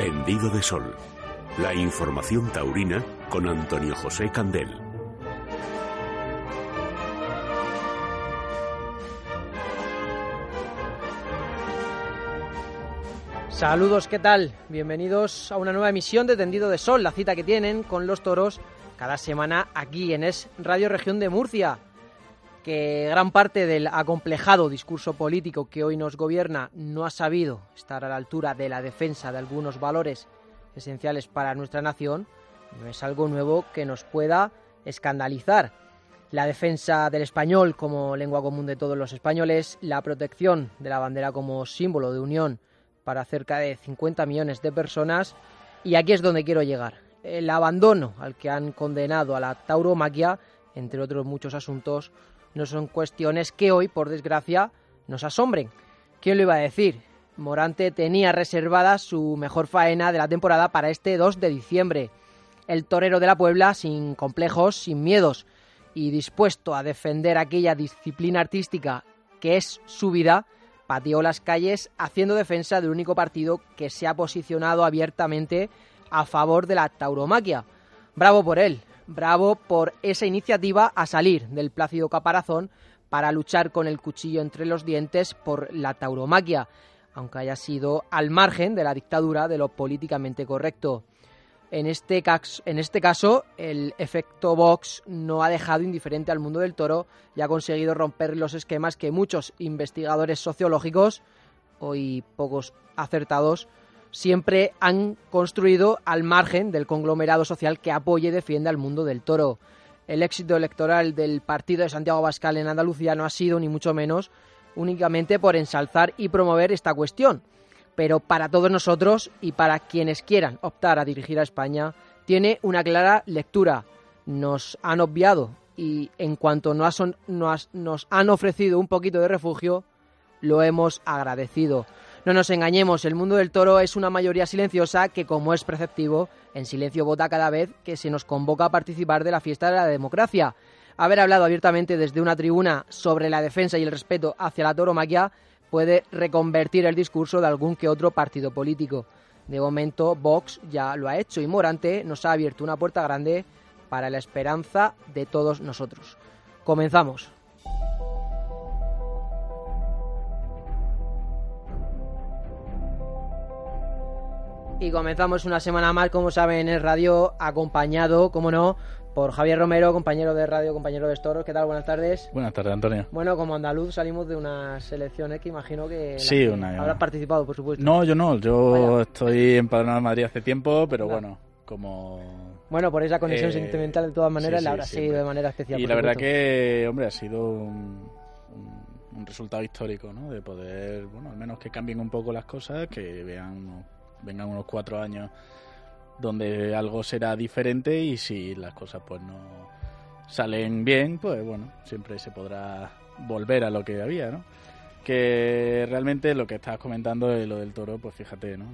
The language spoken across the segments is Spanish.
Tendido de Sol. La información taurina con Antonio José Candel. Saludos, ¿qué tal? Bienvenidos a una nueva emisión de Tendido de Sol, la cita que tienen con los toros cada semana aquí en Es Radio Región de Murcia. Que gran parte del acomplejado discurso político que hoy nos gobierna no ha sabido estar a la altura de la defensa de algunos valores esenciales para nuestra nación, no es algo nuevo que nos pueda escandalizar. La defensa del español como lengua común de todos los españoles, la protección de la bandera como símbolo de unión para cerca de 50 millones de personas. Y aquí es donde quiero llegar. El abandono al que han condenado a la tauromaquia, entre otros muchos asuntos, no son cuestiones que hoy, por desgracia, nos asombren. ¿Quién lo iba a decir? Morante tenía reservada su mejor faena de la temporada para este 2 de diciembre. El torero de la Puebla, sin complejos, sin miedos y dispuesto a defender aquella disciplina artística que es su vida, pateó las calles haciendo defensa del único partido que se ha posicionado abiertamente a favor de la tauromaquia. Bravo por él, bravo por esa iniciativa a salir del plácido caparazón para luchar con el cuchillo entre los dientes por la tauromaquia, aunque haya sido al margen de la dictadura de lo políticamente correcto. En este, caso, en este caso, el efecto Vox no ha dejado indiferente al mundo del toro y ha conseguido romper los esquemas que muchos investigadores sociológicos, hoy pocos acertados, siempre han construido al margen del conglomerado social que apoya y defiende al mundo del toro. El éxito electoral del partido de Santiago Bascal en Andalucía no ha sido, ni mucho menos, únicamente por ensalzar y promover esta cuestión pero para todos nosotros y para quienes quieran optar a dirigir a España, tiene una clara lectura. Nos han obviado y en cuanto nos, han ofrecido un poquito de refugio, lo hemos agradecido. No nos engañemos, el mundo del toro es una mayoría silenciosa que, como es preceptivo, en silencio vota cada vez que se nos convoca a participar de la fiesta de la democracia. Haber hablado abiertamente desde una tribuna sobre la defensa y el respeto hacia la toromaquia puede reconvertir el discurso de algún que otro partido político. De momento, Vox ya lo ha hecho y Morante nos ha abierto una puerta grande para la esperanza de todos nosotros. Comenzamos. Y comenzamos una semana más, como saben, en el radio, acompañado, como no, por Javier Romero, compañero de radio, compañero de Estoros. ¿Qué tal? Buenas tardes. Buenas tardes, Antonio. Bueno, como andaluz salimos de unas elecciones que imagino que sí, habrás participado, por supuesto. No, yo no. Yo estoy en Padrón Madrid hace tiempo, pero bueno, como... Bueno, por esa conexión eh, sentimental de todas maneras, la habrá seguido de manera especial. Y la verdad que, hombre, ha sido un, un, resultado histórico, ¿no? De poder, bueno, al menos que cambien un poco las cosas, que vean, vengan unos cuatro años donde algo será diferente y si las cosas pues no salen bien, pues bueno, siempre se podrá volver a lo que había, ¿no? Que realmente lo que estabas comentando de lo del toro, pues fíjate, ¿no?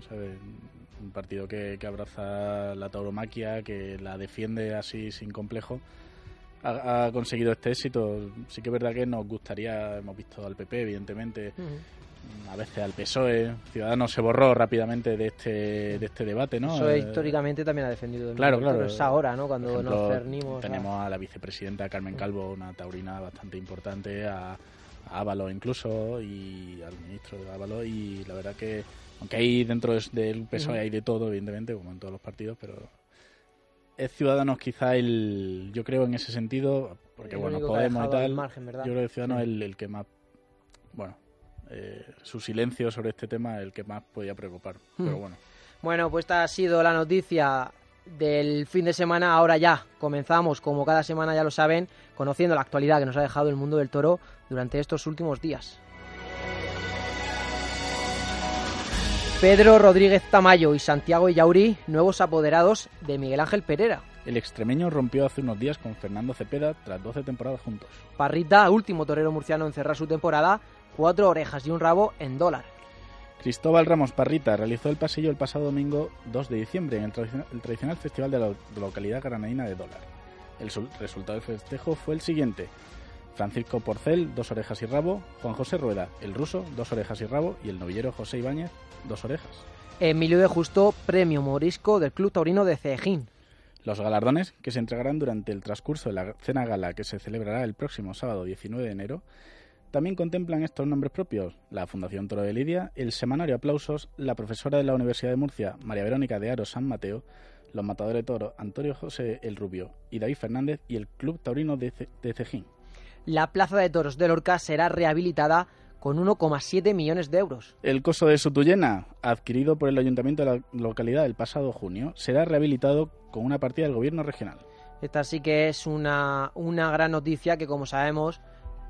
Un partido que, que abraza la tauromaquia, que la defiende así sin complejo, ha, conseguido este éxito. Sí que es verdad que nos gustaría, hemos visto al PP, evidentemente, a veces al PSOE. Ciudadanos se borró rápidamente de este, de este debate, ¿no? Eso eh, históricamente también ha defendido. claro, claro. es ahora, ¿no? Cuando nos cernimos. Tenemos a... la vicepresidenta Carmen Calvo, una taurina bastante importante, a, Ávalo incluso, y al ministro de Ávalo, y la verdad que, aunque hay dentro del PSOE hay de todo, evidentemente, como en todos los partidos, pero es Ciudadanos quizá el, yo creo en ese sentido, porque bueno, Podemos y tal, yo creo que Ciudadanos es el, que más, bueno, eh, su silencio sobre este tema el que más podía preocupar, hmm. pero bueno. Bueno, pues esta ha sido la noticia del fin de semana. Ahora ya comenzamos, como cada semana ya lo saben, conociendo la actualidad que nos ha dejado el mundo del toro durante estos últimos días. Pedro Rodríguez Tamayo y Santiago Yauri, nuevos apoderados de Miguel Ángel Pereira. El extremeño rompió hace unos días con Fernando Cepeda tras 12 temporadas juntos. Parrita, último torero murciano en cerrar su temporada, cuatro orejas y un rabo en dólar. Cristóbal Ramos Parrita realizó el pasillo el pasado domingo 2 de diciembre en el, tradicional, festival de la localidad granadina de Dólar. El resultado del festejo fue el siguiente. Francisco Porcel, dos orejas y rabo, Juan José Rueda, el ruso, dos orejas y rabo, y el novillero José Ibáñez, dos orejas. Emilio de Justo, premio morisco del Club Taurino de Cejín. Los galardones, que se entregarán durante el transcurso de la cena gala que se celebrará el próximo sábado 19 de enero, también contemplan estos nombres propios, la Fundación Toro de Lidia, el Semanario Aplausos, la profesora de la Universidad de Murcia, María Verónica de Aro San Mateo, los matadores de toro Antonio José El Rubio y David Fernández y el Club Taurino de, Cejín. La Plaza de Toros de Lorca será rehabilitada con 1,7 millones de euros. El coso de Sotuyena, adquirido por el Ayuntamiento de la localidad el pasado junio, será rehabilitado con una partida del Gobierno regional. Esta sí que es una, una gran noticia que, como sabemos,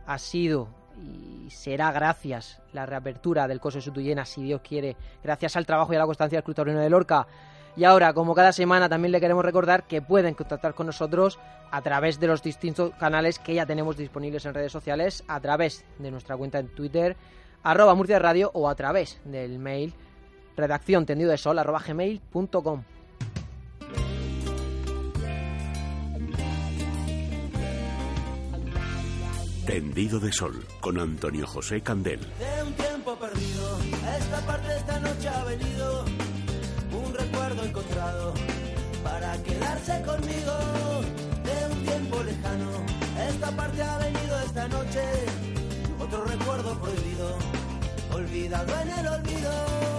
ha sido y será gracias la reapertura del coso de Sutuyena, si Dios quiere, gracias al trabajo y a la constancia del Club Taurino de Lorca. Y ahora, como cada semana, también le queremos recordar que pueden contactar con nosotros a través de los distintos canales que ya tenemos disponibles en redes sociales, a través de nuestra cuenta en Twitter, arroba Murcia Radio, o a través del mail redacción arroba gmail.com. Tendido de Sol con Antonio José Candel. De un tiempo perdido, esta parte esta noche ha venido un recuerdo encontrado para quedarse conmigo. De un tiempo lejano, esta parte ha venido esta noche otro recuerdo prohibido, olvidado en el olvido.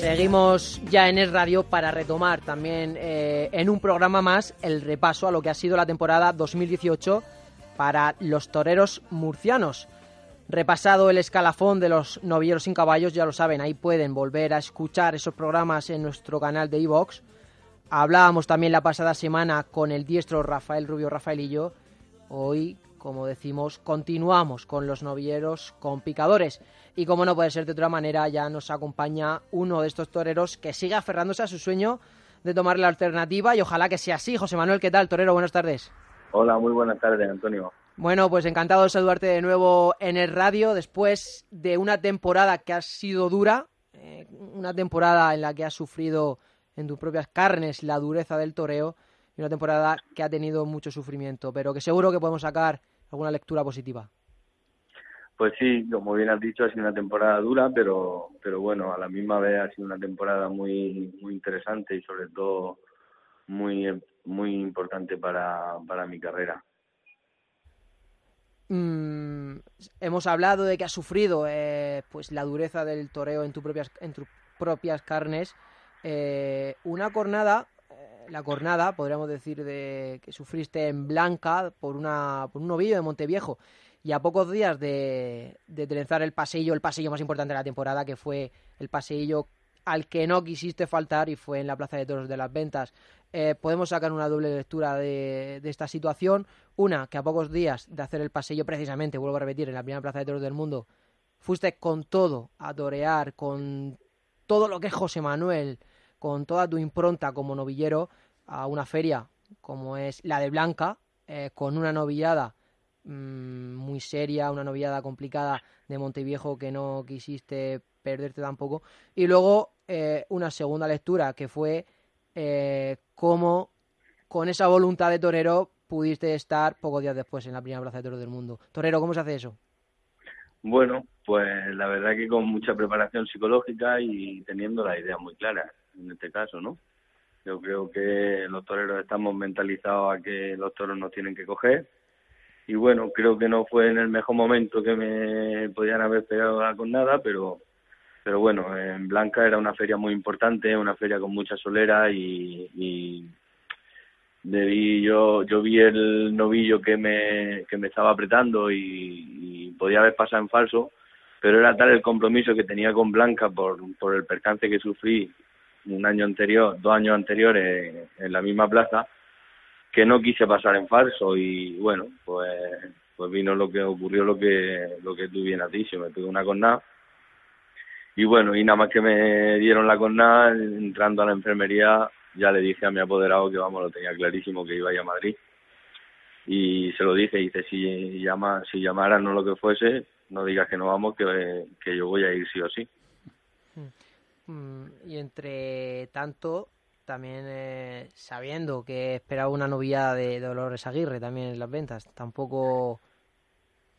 Seguimos ya en el radio para retomar también eh, en un programa más el repaso a lo que ha sido la temporada 2018 para los toreros murcianos. Repasado el escalafón de los novilleros sin caballos, ya lo saben, ahí pueden volver a escuchar esos programas en nuestro canal de iVox. Hablábamos también la pasada semana con el diestro Rafael Rubio Rafaelillo. Hoy, como decimos, continuamos con los novilleros con picadores. Y como no puede ser de otra manera, ya nos acompaña uno de estos toreros que sigue aferrándose a su sueño de tomar la alternativa y ojalá que sea así. José Manuel, ¿qué tal, torero? Buenas tardes. Hola, muy buenas tardes, Antonio. Bueno, pues encantado de saludarte de nuevo en el radio después de una temporada que ha sido dura, eh, una temporada en la que has sufrido en tus propias carnes la dureza del toreo y una temporada que ha tenido mucho sufrimiento, pero que seguro que podemos sacar alguna lectura positiva. Pues sí, como bien has dicho, ha sido una temporada dura, pero, pero bueno, a la misma vez ha sido una temporada muy, muy interesante y sobre todo muy, muy importante para, para mi carrera. Mm, hemos hablado de que has sufrido eh, pues la dureza del toreo en, tu propias, en tus propias carnes. Eh, una cornada, eh, la cornada, podríamos decir, de que sufriste en Blanca por, una, por un novillo de Monteviejo y a pocos días de, trenzar el pasillo, el pasillo más importante de la temporada, que fue el pasillo al que no quisiste faltar y fue en la Plaza de Toros de las Ventas. Eh, podemos sacar una doble lectura de, de, esta situación. Una, que a pocos días de hacer el pasillo, precisamente, vuelvo a repetir, en la primera Plaza de Toros del mundo, fuiste con todo a torear, con todo lo que es José Manuel, con toda tu impronta como novillero, a una feria como es la de Blanca, eh, con una novillada Mm, muy seria, una noviada complicada de Monteviejo que no quisiste perderte tampoco. Y luego eh, una segunda lectura que fue eh, cómo con esa voluntad de torero pudiste estar pocos días después en la primera plaza de toros del mundo. Torero, ¿cómo se hace eso? Bueno, pues la verdad que con mucha preparación psicológica y teniendo la idea muy clara, en este caso, ¿no? Yo creo que los toreros estamos mentalizados a que los toros nos tienen que coger. Y bueno, creo que no fue en el mejor momento que me podían haber pegado con nada, pero pero bueno, en Blanca era una feria muy importante, una feria con mucha solera y, y yo yo vi el novillo que me que me estaba apretando y, y, podía haber pasado en falso pero era tal el compromiso que tenía con Blanca por por el percance que sufrí un año anterior, dos años anteriores en la misma plaza, que no quise pasar en falso y bueno, pues pues vino lo que ocurrió lo que lo que tú bien dicho, me tuve una cornada. Y bueno, y nada más que me dieron la cornada, entrando a la enfermería, ya le dije a mi apoderado que vamos, lo tenía clarísimo que iba a ir a Madrid. Y se lo dije, dice si llama, si llamaran no lo que fuese, no digas que no vamos, que, que yo voy a ir sí o sí. Mm, y entre tanto, también eh, sabiendo que esperaba una novia de Dolores Aguirre también en las ventas, tampoco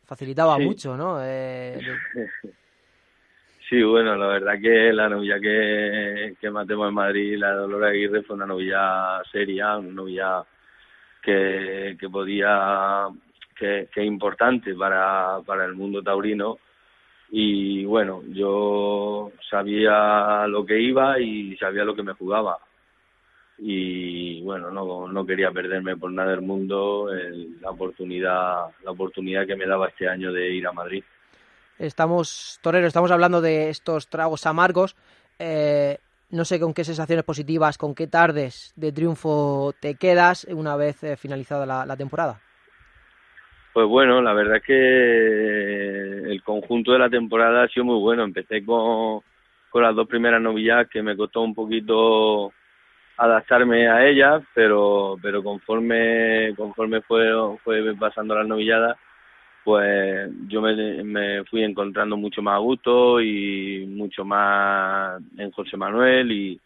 facilitaba mucho, ¿no? Eh, sí, bueno, la verdad que la novia que, que matemos en Madrid, la de Dolores Aguirre, fue una novia seria, una novia que, que podía, que, que es importante para, para el mundo taurino y bueno, yo sabía lo que iba y sabía lo que me jugaba y bueno, no, no quería perderme por nada del mundo la oportunidad la oportunidad que me daba este año de ir a Madrid. Estamos, Torero, estamos hablando de estos tragos amargos. Eh, no sé con qué sensaciones positivas, con qué tardes de triunfo te quedas una vez eh, finalizada la temporada. Pues bueno, la verdad es que el conjunto de la temporada ha sido muy bueno. Empecé con, con las dos primeras novillas que me costó un poquito adaptarme a ellas, pero pero conforme conforme fue fue pasando las novilladas, pues yo me, me fui encontrando mucho más a gusto y mucho más en José Manuel y,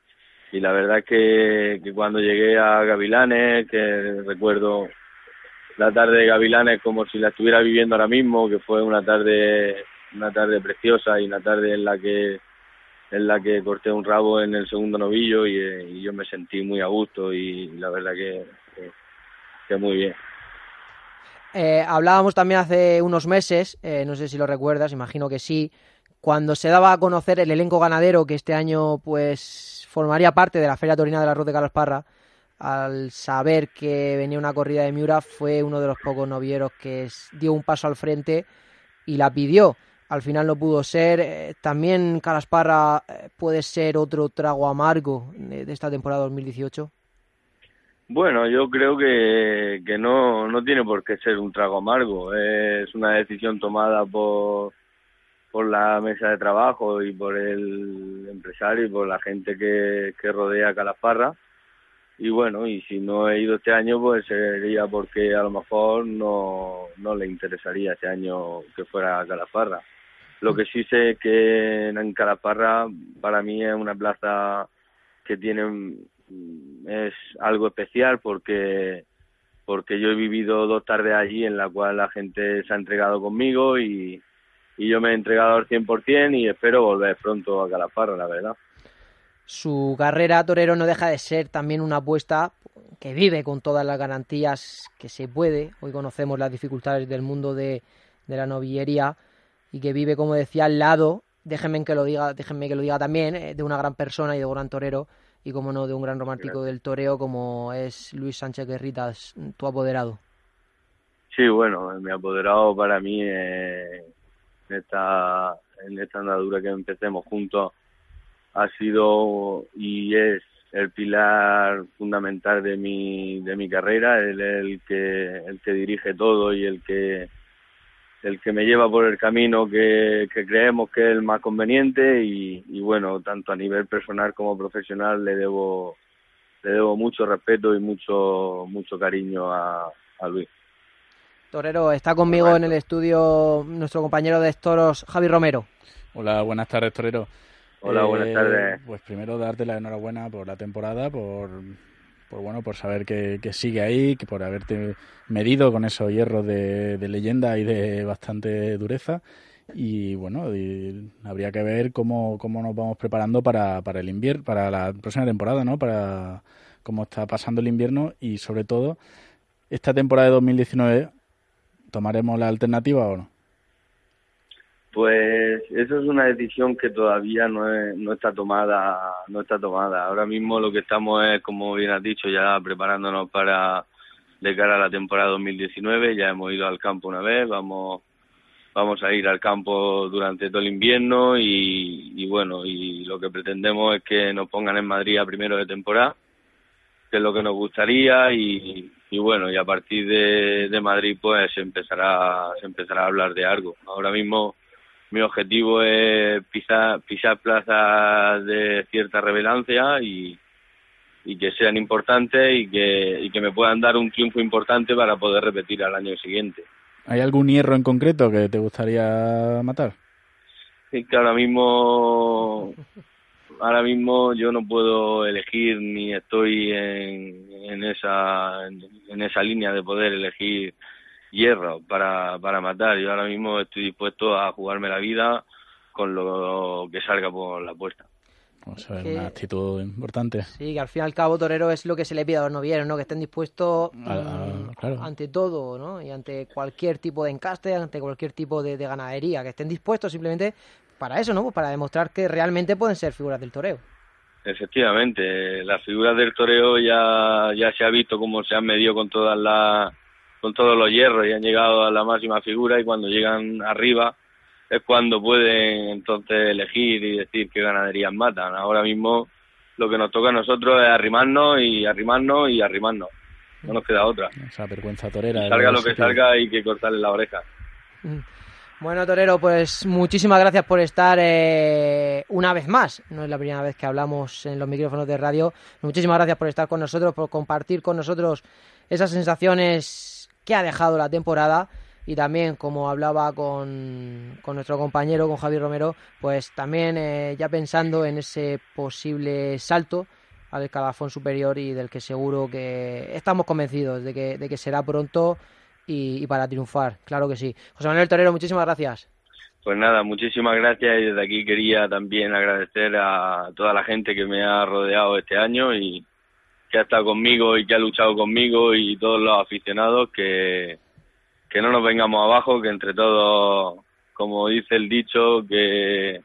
y la verdad es que, que cuando llegué a Gavilanes, que recuerdo la tarde de Gavilanes como si la estuviera viviendo ahora mismo, que fue una tarde una tarde preciosa y una tarde en la que en la que corté un rabo en el segundo novillo y, yo me sentí muy a gusto y la verdad que, que, muy bien. Eh, hablábamos también hace unos meses, eh, no sé si lo recuerdas, imagino que sí, cuando se daba a conocer el elenco ganadero que este año pues formaría parte de la Feria Torina de la Ruta de Calasparra, al saber que venía una corrida de Miura, fue uno de los pocos novieros que dio un paso al frente y la pidió. Al final no pudo ser. Eh, también Calasparra eh, puede ser otro trago amargo de, esta temporada 2018. Bueno, yo creo que, que no, no tiene por qué ser un trago amargo. Es una decisión tomada por, por la mesa de trabajo y por el empresario y por la gente que, que rodea a Calasparra y bueno, y si no he ido este año, pues sería porque a lo mejor no, no le interesaría este año que fuera a Calaparra. Lo que sí sé que en Calaparra para mí es una plaza que tiene es algo especial porque porque yo he vivido dos tardes allí en la cual la gente se ha entregado conmigo y, y yo me he entregado al 100% y espero volver pronto a Calaparra, la verdad su carrera torero no deja de ser también una apuesta que vive con todas las garantías que se puede. Hoy conocemos las dificultades del mundo de, la novillería y que vive, como decía, al lado, déjenme que lo diga, déjenme que lo diga también, eh, de una gran persona y de un gran torero y, como no, de un gran romántico del toreo como es Luis Sánchez Guerritas, tu apoderado. Sí, bueno, mi apoderado para mí en esta, en esta andadura que empecemos juntos ha sido y es el pilar fundamental de mi de mi carrera él es el que el que dirige todo y el que el que me lleva por el camino que, creemos que es el más conveniente y, bueno tanto a nivel personal como profesional le debo le debo mucho respeto y mucho mucho cariño a, a Luis. Torero está conmigo en el estudio nuestro compañero de toros Javi Romero. Hola buenas tardes Torero Hola, buenas eh, tardes. Pues primero darte la enhorabuena por la temporada, por, por bueno, por saber que, que, sigue ahí, que por haberte medido con esos hierros de, de leyenda y de bastante dureza. Y bueno, habría que ver cómo, cómo nos vamos preparando para, para el invierno, para la próxima temporada, ¿no? Para cómo está pasando el invierno y sobre todo esta temporada de 2019 tomaremos la alternativa o no. Pues eso es una decisión que todavía no, no está tomada, no está tomada. Ahora mismo lo que estamos es, como bien has dicho, ya preparándonos para de cara a la temporada 2019. Ya hemos ido al campo una vez, vamos vamos a ir al campo durante todo el invierno y, y bueno, y lo que pretendemos es que nos pongan en Madrid a primero de temporada, que es lo que nos gustaría y, y bueno, y a partir de, de Madrid pues se empezará, se empezará a hablar de algo. Ahora mismo mi objetivo es pisar, pisar plazas de cierta relevancia y, y que sean importantes y que, y que me puedan dar un triunfo importante para poder repetir al año siguiente. ¿Hay algún hierro en concreto que te gustaría matar? Sí, que ahora mismo ahora mismo yo no puedo elegir ni estoy en, en esa en esa línea de poder elegir hierro para, para matar. Yo ahora mismo estoy dispuesto a jugarme la vida con lo que salga por la puerta. Vamos a ver, una actitud importante. Sí, que al fin y al cabo, Torero, es lo que se le pide a los novieros, ¿no? Que estén dispuestos mm, ante todo, ¿no? Y ante cualquier tipo de encaste, ante cualquier tipo de, ganadería, que estén dispuestos simplemente para eso, ¿no? Pues para demostrar que realmente pueden ser figuras del toreo. Efectivamente, las figuras del toreo ya, ya se ha visto cómo se han medido con todas las con todos los hierros y han llegado a la máxima figura y cuando llegan arriba es cuando pueden entonces elegir y decir qué ganaderías matan. Ahora mismo lo que nos toca a nosotros es arrimarnos y arrimarnos y arrimarnos. No nos queda otra. Esa vergüenza torera. salga lo que salga hay que cortarle la oreja. Mm. Bueno, Torero, pues muchísimas gracias por estar eh, una vez más. No es la primera vez que hablamos en los micrófonos de radio. Muchísimas gracias por estar con nosotros, por compartir con nosotros esas sensaciones que ha dejado la temporada y también como hablaba con, con nuestro compañero, con Javier Romero, pues también eh, ya pensando en ese posible salto al escalafón superior y del que seguro que estamos convencidos de que, de que será pronto y, para triunfar, claro que sí. José Manuel Torero, muchísimas gracias. Pues nada, muchísimas gracias y desde aquí quería también agradecer a toda la gente que me ha rodeado este año y, que ha estado conmigo y que ha luchado conmigo y todos los aficionados que, que no nos vengamos abajo, que entre todos, como dice el dicho, que,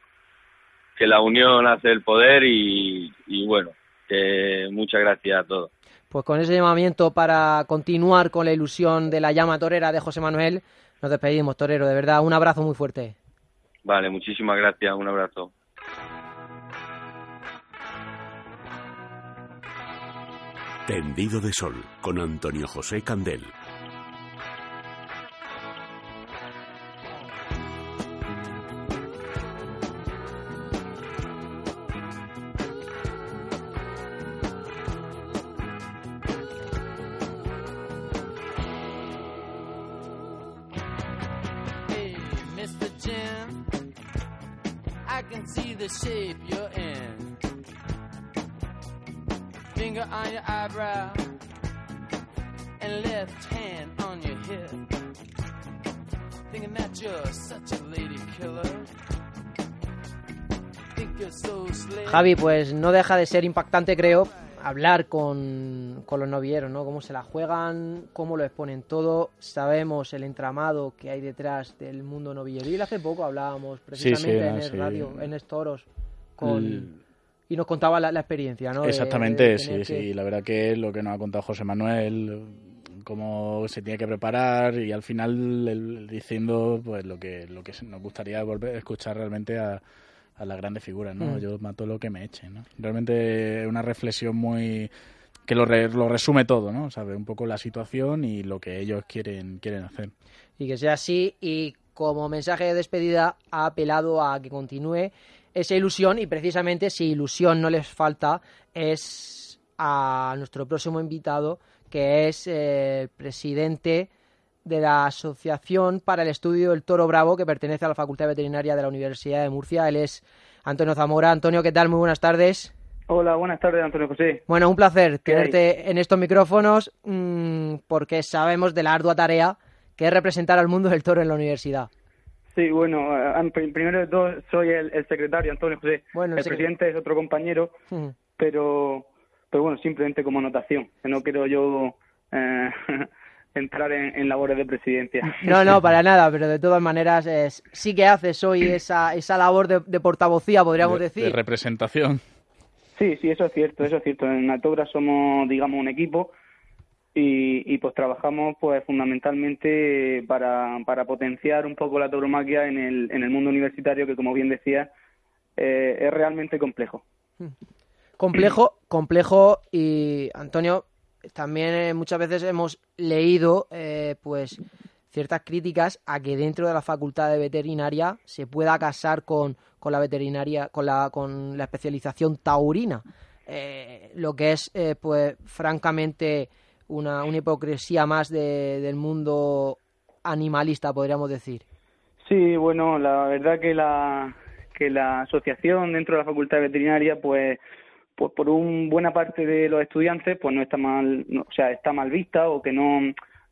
que la unión hace el poder y, y bueno, que muchas gracias a todos. Pues con ese llamamiento para continuar con la ilusión de la llama torera de José Manuel, nos despedimos, Torero, de verdad, un abrazo muy fuerte. Vale, muchísimas gracias, un abrazo. Tendido de Sol con Antonio José Candel. Hey, Mr. Jim, I can see the shape you're in. Finger on your eyebrow and left hand on your hip. Thinking that you're such a lady killer. Javi, pues no deja de ser impactante, creo, hablar con, con, los novieros, ¿no? Cómo se la juegan, cómo lo exponen todo. Sabemos el entramado que hay detrás del mundo novilleril. Hace poco hablábamos precisamente en el radio, en Estoros, con, y nos contaba la, experiencia, ¿no? Exactamente, sí, sí. La verdad que lo que nos ha contado José Manuel, cómo se tiene que preparar y al final diciendo pues lo que lo que nos gustaría volver a escuchar realmente a, a las grandes figuras, ¿no? Mm. Yo mato lo que me echen, ¿no? Realmente es una reflexión muy que lo, lo resume todo, ¿no? Sabe un poco la situación y lo que ellos quieren quieren hacer. Y que sea así y como mensaje de despedida ha apelado a que continúe esa ilusión y precisamente si ilusión no les falta es a nuestro próximo invitado que es eh, el presidente de la Asociación para el Estudio del Toro Bravo que pertenece a la Facultad Veterinaria de la Universidad de Murcia. Él es Antonio Zamora. Antonio, ¿qué tal? Muy buenas tardes. Hola, buenas tardes, Antonio José. Bueno, un placer tenerte en estos micrófonos mmm, porque sabemos de la ardua tarea que es representar al mundo del toro en la universidad. Sí, bueno, primero de todo soy el, secretario, Antonio José. Bueno, el, presidente es otro compañero, pero, pero bueno, simplemente como anotación, que no quiero yo eh, entrar en, labores de presidencia. No, no, para nada, pero de todas maneras sí que haces hoy esa, esa labor de, portavocía, podríamos decir. De representación. Sí, sí, eso es cierto, eso es cierto. En Atobra somos, digamos, un equipo y, pues trabajamos pues fundamentalmente para, para potenciar un poco la tauromaquia en el, en el mundo universitario que como bien decía eh, es realmente complejo. Complejo complejo y Antonio también eh, muchas veces hemos leído eh, pues ciertas críticas a que dentro de la facultad de veterinaria se pueda casar con, con la veterinaria con la con la especialización taurina. Lo que es pues francamente una, una hipocresía más de, del mundo animalista, podríamos decir. Sí, bueno, la verdad que la, que la asociación dentro de la Facultad Veterinaria, pues, pues por un buena parte de los estudiantes, pues no está mal, o sea, está mal vista o que no,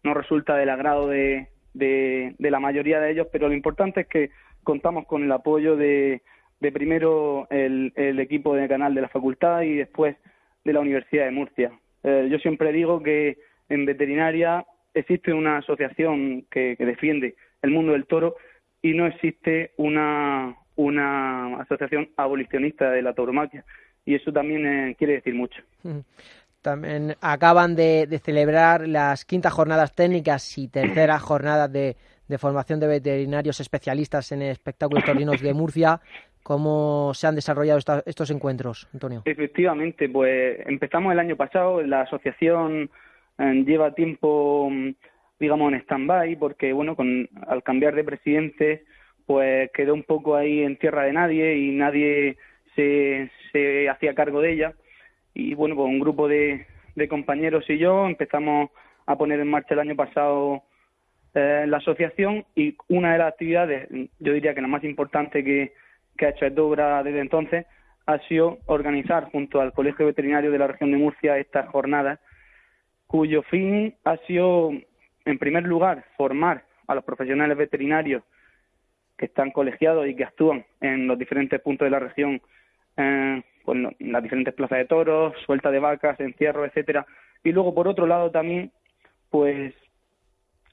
no resulta del agrado de, de, de la mayoría de ellos, pero lo importante es que contamos con el apoyo de, de primero el, el equipo de canal de la facultad y después de la Universidad de Murcia. Eh, yo siempre digo que en veterinaria existe una asociación que, defiende el mundo del toro y no existe una, una asociación abolicionista de la tauromaquia. Y eso también eh, quiere decir mucho. También acaban de, celebrar las quintas jornadas técnicas y terceras jornadas de, formación de veterinarios especialistas en espectáculos torinos de Murcia. ¿Cómo se han desarrollado estos encuentros, Antonio? Efectivamente, pues empezamos el año pasado, la asociación eh, lleva tiempo, digamos, en stand-by, porque, bueno, con, al cambiar de presidente, pues quedó un poco ahí en tierra de nadie y nadie se, se hacía cargo de ella. Y, bueno, pues un grupo de, de compañeros y yo empezamos a poner en marcha el año pasado eh, la asociación y una de las actividades, yo diría que la más importante que que ha hecho Edobra desde entonces ha sido organizar junto al Colegio Veterinario de la región de Murcia estas jornadas, cuyo fin ha sido, en primer lugar, formar a los profesionales veterinarios que están colegiados y que actúan en los diferentes puntos de la región, eh, en las diferentes plazas de toros, suelta de vacas, encierro, etcétera. Y luego, por otro lado, también, pues,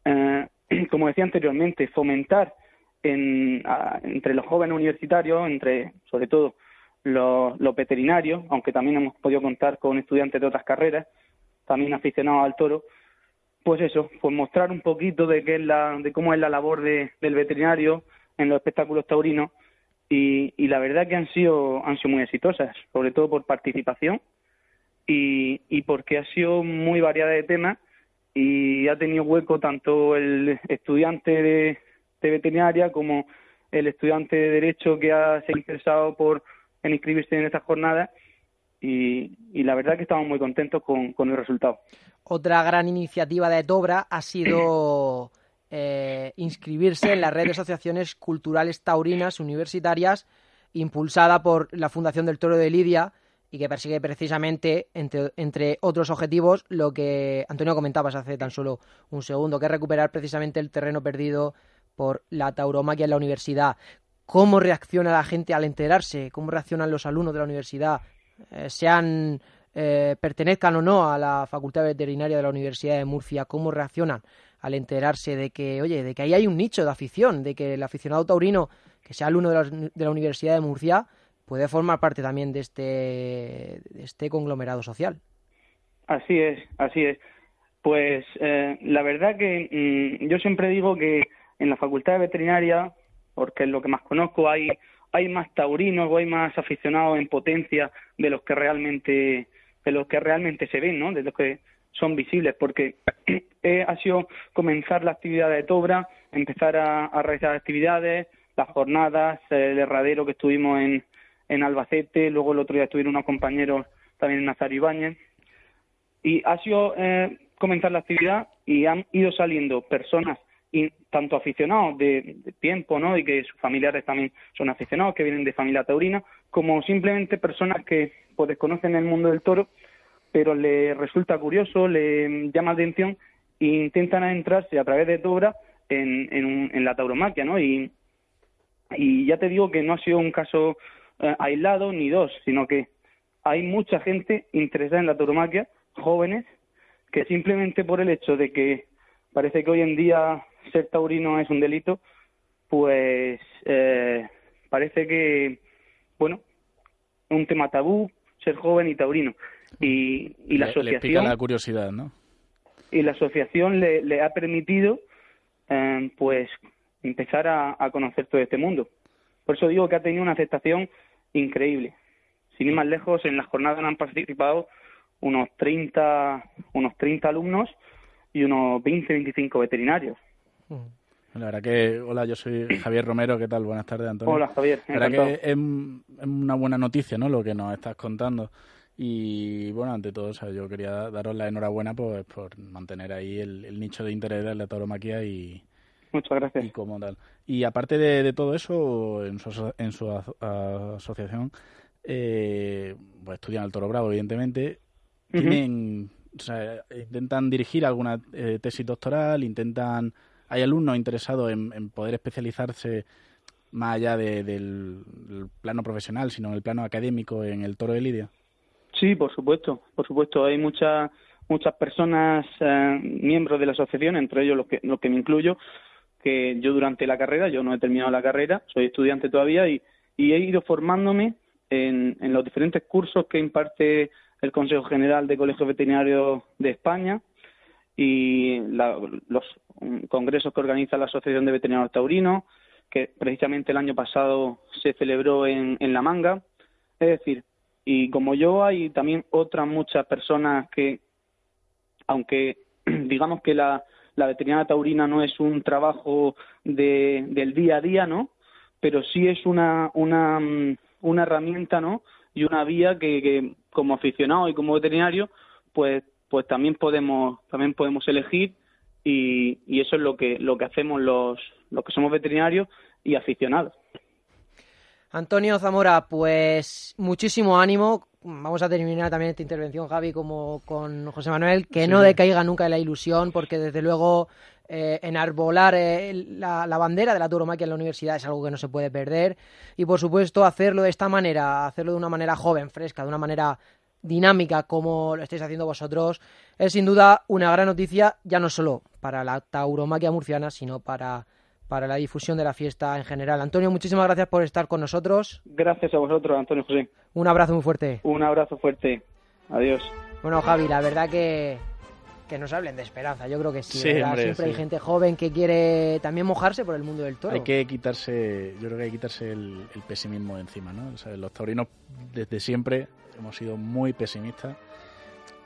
eh, como decía anteriormente, fomentar en, entre los jóvenes universitarios, entre sobre todo los, veterinarios, aunque también hemos podido contar con estudiantes de otras carreras, también aficionados al toro, pues eso, pues mostrar un poquito de qué es la, de cómo es la labor de, del veterinario en los espectáculos taurinos y, y la verdad que han sido han sido muy exitosas, sobre todo por participación y, y porque ha sido muy variada de temas y ha tenido hueco tanto el estudiante de, de veterinaria como el estudiante de Derecho que ha, se ha interesado por en inscribirse en esta jornada y, la verdad que estamos muy contentos con, el resultado. Otra gran iniciativa de Etobra ha sido eh, inscribirse en la red de asociaciones culturales taurinas universitarias impulsada por la Fundación del Toro de Lidia y que persigue precisamente, entre, entre, otros objetivos, lo que Antonio comentabas hace tan solo un segundo, que es recuperar precisamente el terreno perdido por la tauromaquia en la universidad. ¿Cómo reacciona la gente al enterarse? ¿Cómo reaccionan los alumnos de la universidad? Eh, sean eh, pertenezcan o no a la Facultad Veterinaria de la Universidad de Murcia, cómo reaccionan al enterarse de que, oye, de que ahí hay un nicho de afición, de que el aficionado taurino, que sea alumno de la, de la Universidad de Murcia, puede formar parte también de este, de este conglomerado social. Así es, así es. Pues eh, la verdad que mm, yo siempre digo que en la facultad de veterinaria, porque es lo que más conozco, hay, hay más taurinos o hay más aficionados en potencia de los que realmente, de los que realmente se ven, ¿no? De los que son visibles, porque ha sido comenzar la actividad de Tobra, empezar a, realizar actividades, las jornadas, el herradero que estuvimos en, en Albacete, luego el otro día estuvieron unos compañeros también en Nazario Ibáñez, y ha sido eh, comenzar la actividad y han ido saliendo personas y tanto aficionados de, tiempo, ¿no? Y que sus familiares también son aficionados, que vienen de familia taurina, como simplemente personas que pues desconocen el mundo del toro, pero le resulta curioso, le llama la atención e intentan adentrarse a través de tu obra en, en, la tauromaquia, ¿no? Y, y ya te digo que no ha sido un caso eh, aislado ni dos, sino que hay mucha gente interesada en la tauromaquia, jóvenes, que simplemente por el hecho de que parece que hoy en día ser taurino es un delito, pues eh, parece que, bueno, un tema tabú, ser joven y taurino. Y, y la asociación... la curiosidad, ¿no? Y la asociación le, le ha permitido, eh, pues, empezar a, a conocer todo este mundo. Por eso digo que ha tenido una aceptación increíble. Sin ir más lejos, en las jornadas han participado unos 30, unos 30 alumnos y unos 20, 25 veterinarios. La verdad que, hola, yo soy Javier Romero, ¿qué tal? Buenas tardes, Antonio. Hola, Javier. La verdad que es, una buena noticia, ¿no? Lo que nos estás contando. Y bueno, ante todo, o sea, yo quería daros la enhorabuena pues, por mantener ahí el, nicho de interés de la tauromaquia y, Muchas gracias. Y como tal. Y aparte de, todo eso, en su, en su asociación, eh, pues estudian el toro bravo, evidentemente. Tienen, o sea, intentan dirigir alguna eh, tesis doctoral, intentan hay alumnos interesados en, poder especializarse más allá del, plano profesional, sino en el plano académico en el toro de Lidia? Sí, por supuesto, por supuesto. Hay muchas muchas personas, eh, miembros de la asociación, entre ellos los que, los que me incluyo, que yo durante la carrera, yo no he terminado la carrera, soy estudiante todavía y, he ido formándome en, en los diferentes cursos que imparte el Consejo General de Colegios Veterinarios de España y los congresos que organiza la Asociación de Veterinarios Taurinos, que precisamente el año pasado se celebró en, en La Manga. Es decir, y como yo hay también otras muchas personas que, aunque digamos que la, la veterinaria taurina no es un trabajo de, del día a día, ¿no? Pero sí es una, una, una herramienta, ¿no? Y una vía que, que como aficionado y como veterinario, pues pues también podemos también podemos elegir y, y eso es lo que lo que hacemos los los que somos veterinarios y aficionados. Antonio Zamora, pues muchísimo ánimo. Vamos a terminar también esta intervención, Javi, como con José Manuel, que no decaiga nunca la ilusión, porque desde luego eh, enarbolar eh, la, la, bandera de la turomaquia en la universidad es algo que no se puede perder. Y por supuesto, hacerlo de esta manera, hacerlo de una manera joven, fresca, de una manera dinámica como lo estáis haciendo vosotros, es sin duda una gran noticia, ya no solo para la tauromaquia murciana, sino para, para la difusión de la fiesta en general. Antonio, muchísimas gracias por estar con nosotros. Gracias a vosotros, Antonio José. Un abrazo muy fuerte. Un abrazo fuerte. Adiós. Bueno, Javi, la verdad que, que nos hablen de esperanza. Yo creo que sí. Siempre hay gente joven que quiere también mojarse por el mundo del toro. Hay que quitarse, yo creo que hay que quitarse el, pesimismo de encima, ¿no? los taurinos desde siempre hemos sido muy pesimistas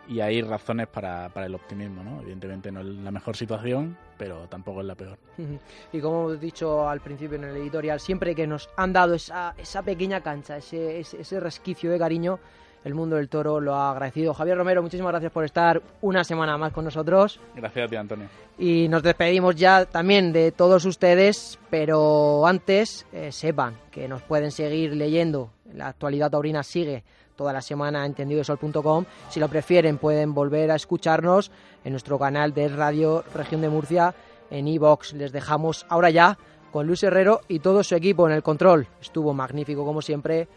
y hay razones para, para el optimismo, ¿no? Evidentemente no es la mejor situación, pero tampoco es la peor. Y como hemos dicho al principio en el editorial, siempre que nos han dado esa, esa pequeña cancha, ese, ese, resquicio de cariño, el mundo del toro lo ha agradecido. Javier Romero, muchísimas gracias por estar una semana más con nosotros. Gracias a ti, Antonio. Y nos despedimos ya también de todos ustedes, pero antes eh, sepan que nos pueden seguir leyendo. La actualidad taurina sigue toda la semana en entendidosol.com. Si lo prefieren, pueden volver a escucharnos en nuestro canal de Radio Región de Murcia en iVox. Les dejamos ahora ya con Luis Herrero y todo su equipo en el control. Estuvo magnífico como siempre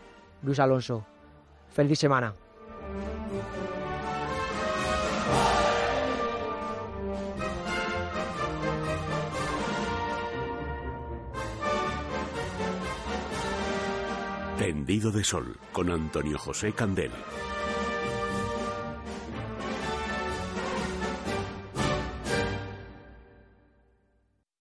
Luis Alonso. Feliz semana. Tendido de Sol con Antonio José Candel.